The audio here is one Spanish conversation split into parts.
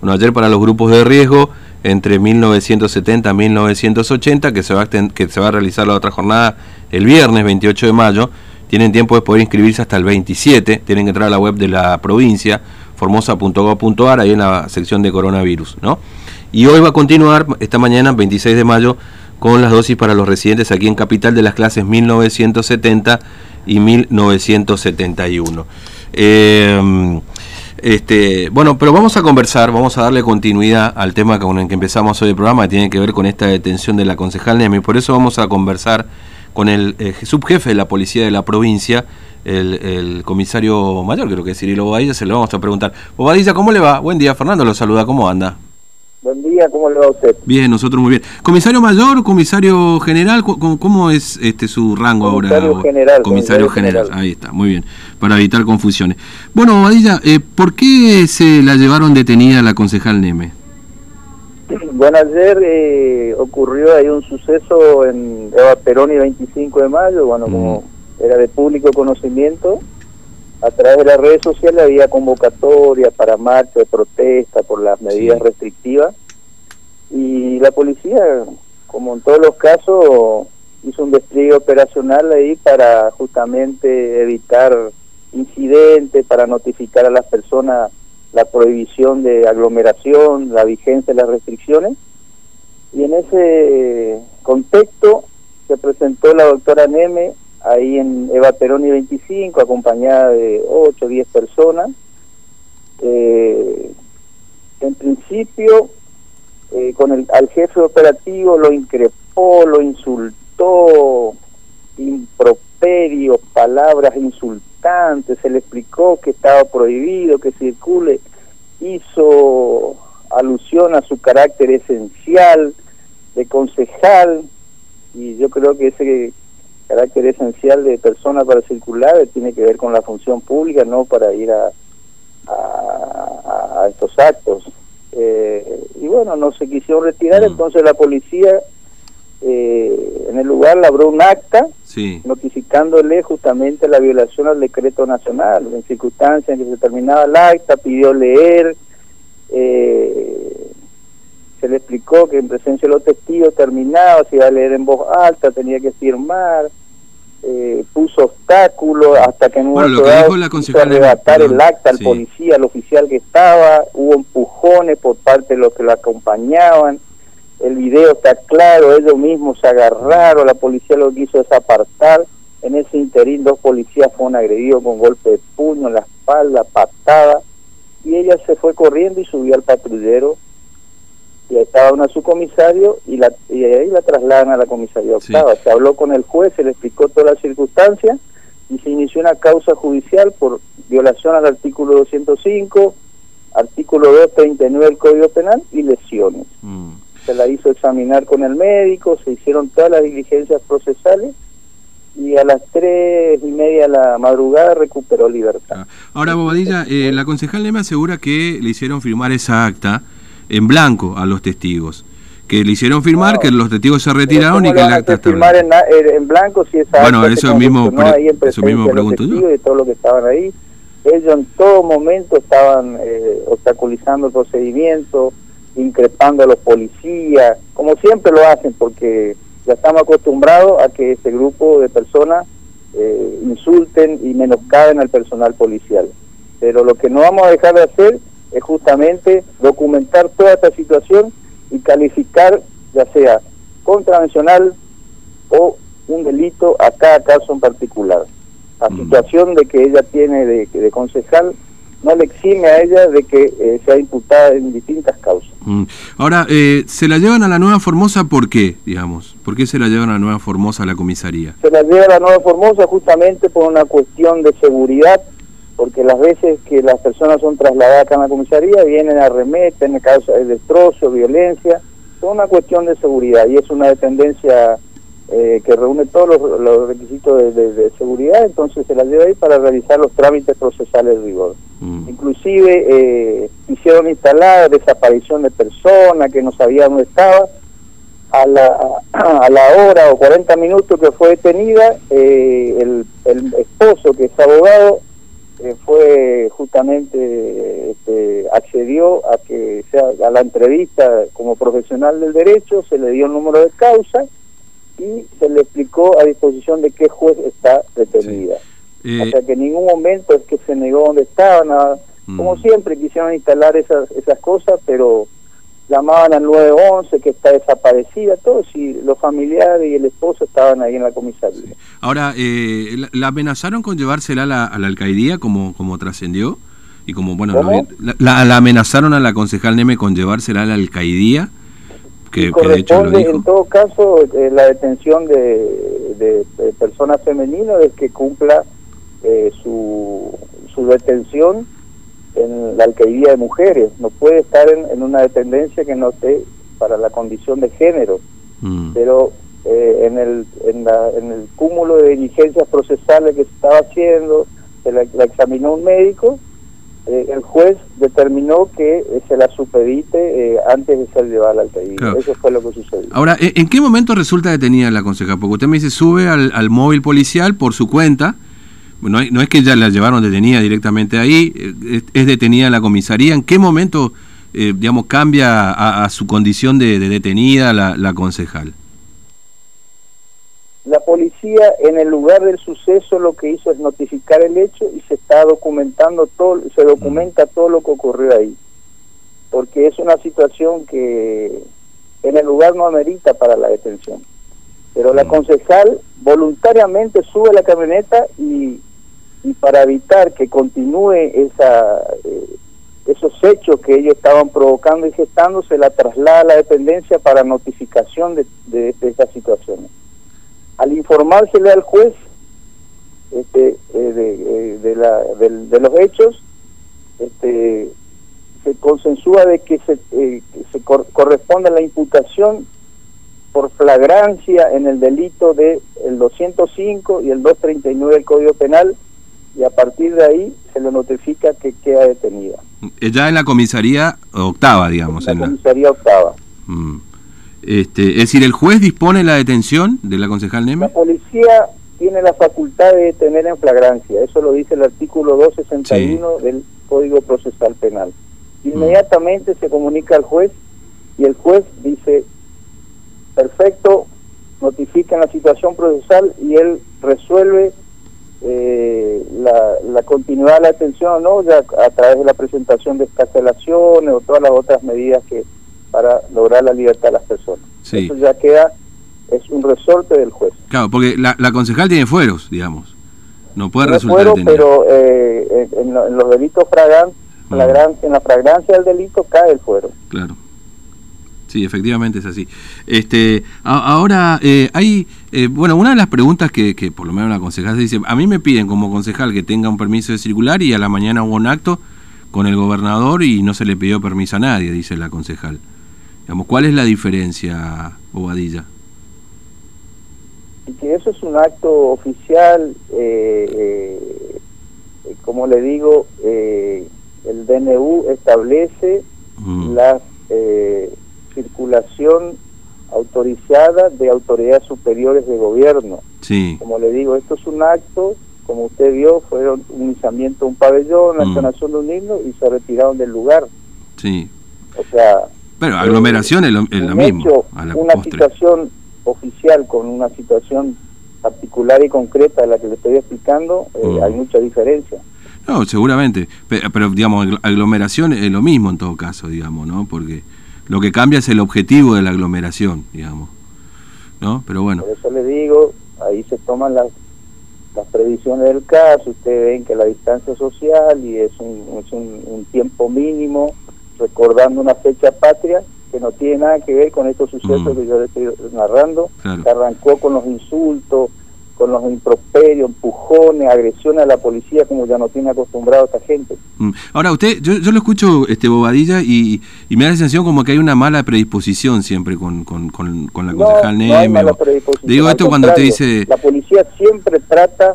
Bueno, ayer para los grupos de riesgo entre 1970 y 1980, que se, va a, que se va a realizar la otra jornada el viernes 28 de mayo, tienen tiempo de poder inscribirse hasta el 27, tienen que entrar a la web de la provincia, formosa.gov.ar, ahí en la sección de coronavirus, ¿no? Y hoy va a continuar, esta mañana, 26 de mayo, con las dosis para los residentes aquí en Capital de las clases 1970 y 1971. Eh, este, bueno, pero vamos a conversar, vamos a darle continuidad al tema con el que empezamos hoy el programa, que tiene que ver con esta detención de la concejal Nemi. Por eso vamos a conversar con el eh, subjefe de la policía de la provincia, el, comisario mayor, creo que es Cirilo Bobadilla, se lo vamos a preguntar. Bobadilla, ¿cómo le va? Buen día, Fernando lo saluda, ¿cómo anda? Buen día, ¿cómo le va a usted? Bien, nosotros muy bien. ¿Comisario mayor, comisario general? ¿Cómo, es este su rango ahora? General, comisario general. Ahí está, muy bien, para evitar confusiones. Bueno, Badilla, eh, ¿por qué se la llevaron detenida la concejal Neme? Bueno, ayer eh, ocurrió ahí un suceso en Eva Perón y 25 de mayo, bueno, como mm. era de público conocimiento, a través de las redes sociales había convocatoria para marcha de protesta por las medidas restrictivas y la policía, como en todos los casos, hizo un despliegue operacional ahí para justamente evitar incidentes, para notificar a las personas la prohibición de aglomeración, la vigencia de las restricciones. Y en ese contexto se presentó la doctora Neme ahí en Eva Peroni 25, acompañada de 8 o 10 personas. Eh, en principio, eh, con el, al jefe operativo lo increpó, lo insultó, improperios, palabras insultantes, se le explicó que estaba prohibido que circule, hizo alusión a su carácter esencial de concejal, y yo creo que ese carácter esencial de persona para circular tiene que ver con la función pública, no para ir a, a, estos actos. Eh, y bueno, no se quisieron retirar, mm. entonces la policía eh, en el lugar labró un acta notificándole justamente la violación al decreto nacional, en circunstancias en que se terminaba el acta, pidió leer, eh, se le explicó que en presencia de los testigos terminaba, se iba a leer en voz alta, tenía que firmar, eh, puso obstáculos hasta que en un bueno, la arrebatar el acta al policía, al oficial que estaba, hubo empujones por parte de los que lo acompañaban, el video está claro, ellos mismos se agarraron, la policía lo quiso desapartar, en ese interín dos policías fueron agredidos con golpe de puño en la espalda, patada, y ella se fue corriendo y subió al patrullero y estaba una subcomisario y, la, y ahí la trasladan a la comisaría octava. Se habló con el juez, se le explicó todas las circunstancias y se inició una causa judicial por violación al artículo 205, artículo 239 del Código Penal y lesiones. Mm. Se la hizo examinar con el médico, se hicieron todas las diligencias procesales y a las tres y media de la madrugada recuperó libertad. Ah. Ahora, Bobadilla, eh, la concejal me asegura que le hicieron firmar esa acta en blanco a los testigos que le hicieron firmar, que los testigos se retiraron y que el acta está firmar en, en, blanco si esa Bueno, eso mismo, eso mismo pregunto yo. De todo lo que estaban ahí. Ellos en todo momento estaban eh, obstaculizando el procedimiento, increpando a los policías, como siempre lo hacen, porque ya estamos acostumbrados a que este grupo de personas eh, insulten y menoscaben al personal policial. Pero lo que no vamos a dejar de hacer es justamente documentar toda esta situación y calificar ya sea contravencional o un delito a cada caso en particular. La mm. situación de que ella tiene de, de concejal no le exime a ella de que eh, sea imputada en distintas causas. Mm. Ahora, eh, ¿se la llevan a la Nueva Formosa por qué, digamos? ¿Por qué se la llevan a la Nueva Formosa a la comisaría? Se la lleva a la Nueva Formosa justamente por una cuestión de seguridad porque las veces que las personas son trasladadas a la comisaría vienen a remeten, causa de destrozo, violencia, es una cuestión de seguridad y es una dependencia eh, que reúne todos los, requisitos de, seguridad, entonces se la lleva ahí para realizar los trámites procesales de rigor. Mm. Inclusive eh, hicieron instalar desaparición de personas que no sabían dónde estaba, a la, a la hora o 40 minutos que fue detenida, eh, el, el esposo que es abogado eh, fue justamente este, accedió a que sea a la entrevista como profesional del derecho se le dio el número de causa y se le explicó a disposición de qué juez está detenida o sea que en ningún momento es que se negó donde estaba nada. Como mm. siempre quisieron instalar esas esas cosas pero llamaban al 911 que está desaparecida, todos y los familiares y el esposo estaban ahí en la comisaría. Ahora, eh, ¿la, amenazaron con llevársela a la, a la alcaldía como, como trascendió? Y como, bueno, la, la, amenazaron a la concejal Neme con llevársela a la alcaldía? Que, corresponde, en todo caso, eh, la detención de, de, personas femeninas es que cumpla eh, su, su detención en la alcaldía de mujeres, no puede estar en, una dependencia que no esté para la condición de género, mm. pero eh, en, el, en, la, en el cúmulo de diligencias procesales que se estaba haciendo, se la, examinó un médico, eh, el juez determinó que eh, se la supedite antes de ser llevada a la alcaldía. Eso fue lo que sucedió. Ahora, ¿en qué momento resulta detenida la consejera? Porque usted me dice, sube al, al móvil policial por su cuenta, no, no es que ya la llevaron detenida directamente ahí, eh, es, detenida en la comisaría. ¿En qué momento, eh, digamos, cambia a, su condición de, detenida la, la, concejal? La policía en el lugar del suceso lo que hizo es notificar el hecho y se está documentando todo, se documenta todo lo que ocurrió ahí, porque es una situación que en el lugar no amerita para la detención. Pero la concejal voluntariamente sube la camioneta y y para evitar que continúe esa, eh, esos hechos que ellos estaban provocando y gestando, se la traslada a la dependencia para notificación de, de, estas situaciones. Al informársele al juez este, eh, de, eh, de, la, de, los hechos, este, se consensúa de que se, se corresponde a la imputación por flagrancia en el delito de el 205 y el 239 del Código Penal y a partir de ahí se le notifica que queda detenida. Ya en la comisaría octava, digamos. En la comisaría octava. Mm. Este, es decir, ¿el juez dispone la detención de la concejal Neme? La policía tiene la facultad de detener en flagrancia, eso lo dice el artículo 261 del Código Procesal Penal. Mm. Inmediatamente se comunica al juez y el juez dice, perfecto, notifican la situación procesal y él resuelve eh, la, la, continuidad de la atención no ya a través de la presentación de escarcelaciones o todas las otras medidas que para lograr la libertad de las personas. Eso ya queda, es un resorte del juez. Claro, porque la, la concejal tiene fueros, digamos. No puede resultar fuero, pero eh, en, los delitos fragrantes, mm. en la fragancia del delito cae el fuero. Claro. Sí, efectivamente es así. Este, ahora, eh, hay, eh, bueno, una de las preguntas que, que por lo menos la concejal se dice, a mí me piden como concejal que tenga un permiso de circular y a la mañana hubo un acto con el gobernador y no se le pidió permiso a nadie, dice la concejal. Digamos, ¿Cuál es la diferencia, Bobadilla? Que eso es un acto oficial, eh, como le digo, el DNU establece mm. las circulación autorizada de autoridades superiores de gobierno. Sí. Como le digo, esto es un acto, como usted vio, fueron un izamiento de un pabellón, la entonación mm. de un himno y se retiraron del lugar. Sí. O sea... Pero aglomeración es lo, mismo. una situación oficial con una situación particular y concreta de la que le estoy explicando, eh, mm. hay mucha diferencia. No, seguramente, pero, pero, digamos, aglomeración es lo mismo en todo caso, digamos, ¿no? Porque lo que cambia es el objetivo de la aglomeración, digamos. ¿No? Pero bueno. Por eso le digo, ahí se toman las, las previsiones del caso, ustedes ven que la distancia social y es un, es un, tiempo mínimo, recordando una fecha patria que no tiene nada que ver con estos sucesos mm. que yo le estoy narrando, que arrancó con los insultos, con los improperios, empujones, agresiones a la policía como ya no tiene acostumbrado a esta gente. Mm. Ahora, usted, yo, yo lo escucho, este Bobadilla, y, y, me da la sensación como que hay una mala predisposición siempre con, con, con, con la concejal no, hay mala predisposición. Digo esto cuando usted dice... La policía siempre trata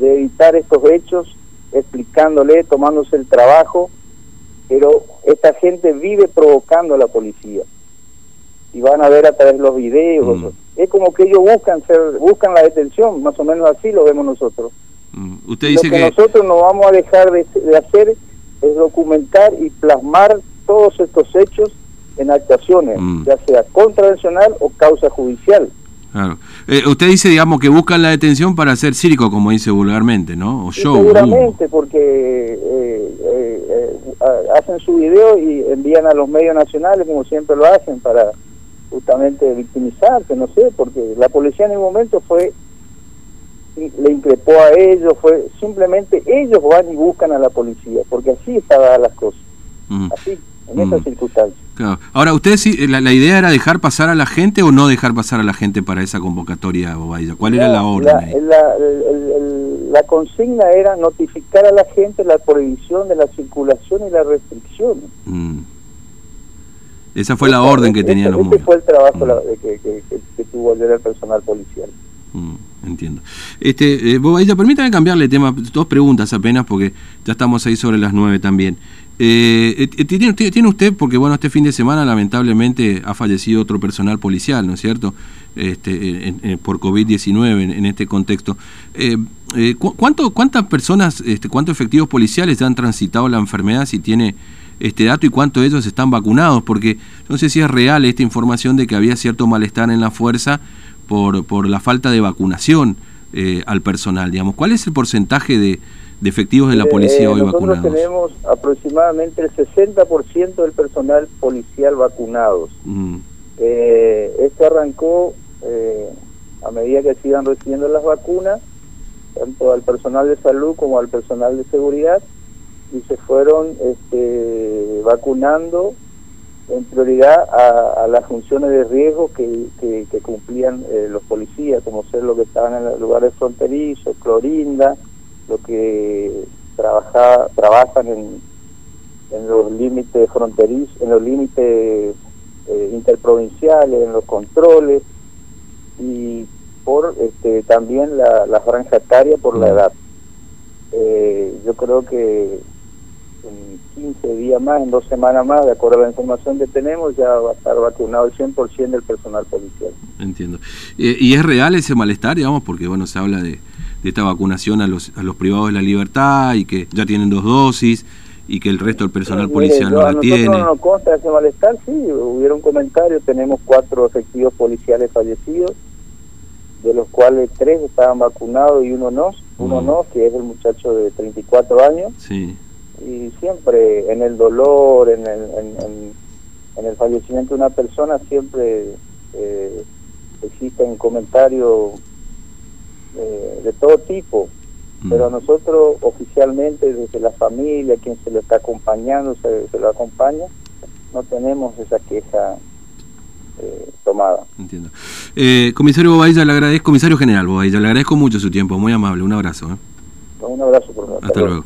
de evitar estos hechos, explicándole, tomándose el trabajo, pero esta gente vive provocando a la policía. Y van a ver a través de los videos, mm es como que ellos buscan ser, buscan la detención, más o menos así lo vemos nosotros. Mm. Usted dice lo que, nosotros no vamos a dejar de, hacer es documentar y plasmar todos estos hechos en actuaciones, mm. ya sea contravencional o causa judicial. Claro. Eh, usted dice, digamos, que buscan la detención para hacer circo, como dice vulgarmente, ¿no? O show. Seguramente, porque eh, eh, hacen su video y envían a los medios nacionales, como siempre lo hacen, para justamente victimizarse, no sé, porque la policía en el momento fue, le increpó a ellos, fue simplemente ellos van y buscan a la policía, porque así estaban las cosas, así, en esas circunstancias. Ahora, ¿usted sí, la, idea era dejar pasar a la gente o no dejar pasar a la gente para esa convocatoria, ¿Cuál era la orden? La, la, consigna era notificar a la gente la prohibición de la circulación y la restricción. Mm. Esa fue la orden que tenían los Ese fue el trabajo mm. que, que, que, tuvo el personal policial. Mm, entiendo. Este, eh, permítame cambiarle tema, dos preguntas apenas, porque ya estamos ahí sobre las nueve también. Eh, eh ¿tiene, ¿Tiene usted, porque bueno, este fin de semana lamentablemente ha fallecido otro personal policial, ¿no es cierto? Este, por COVID-19 en, este contexto. Eh, eh ¿cuánto, ¿Cuántas personas, este, cuántos efectivos policiales han transitado la enfermedad si tiene este dato y cuántos de ellos están vacunados? Porque no sé si es real esta información de que había cierto malestar en la fuerza por, por la falta de vacunación eh, al personal, digamos. ¿Cuál es el porcentaje de, de efectivos de la policía hoy vacunados? Nosotros tenemos aproximadamente el 60% del personal policial vacunados. Mm. Eh, esto arrancó eh, a medida que se iban recibiendo las vacunas, tanto al personal de salud como al personal de seguridad, y se fueron este, vacunando en prioridad a, las funciones de riesgo que, que, cumplían eh, los policías, como ser lo que estaban en los lugares fronterizos, Clorinda, lo que trabaja, trabajan en, en los límites fronterizos, en los límites eh, interprovinciales, en los controles y por este, también la, la franja etaria por la edad. Eh, yo creo que en 15 días más, en dos semanas más, de acuerdo a la información que tenemos, ya va a estar vacunado el 100% del personal policial. Entiendo. Eh, ¿Y es real ese malestar, digamos? Porque, bueno, se habla de, de esta vacunación a los, a los privados de la libertad y que ya tienen dos dosis y que el resto del personal policial no la tiene. No nos consta ese malestar, sí, hubiera un comentario, tenemos cuatro efectivos policiales fallecidos, de los cuales tres estaban vacunados y uno no, uno mm. no, que es el muchacho de 34 años. Sí y siempre en el dolor, en el, en, el fallecimiento de una persona, siempre eh, existen comentarios eh, de todo tipo, mm. pero nosotros oficialmente desde la familia, quien se lo está acompañando, se, lo acompaña, no tenemos esa queja eh, tomada. Entiendo. comisario Bobadilla, le agradezco, comisario general Bobadilla, le agradezco mucho su tiempo, muy amable, un abrazo. Un abrazo por Hasta luego.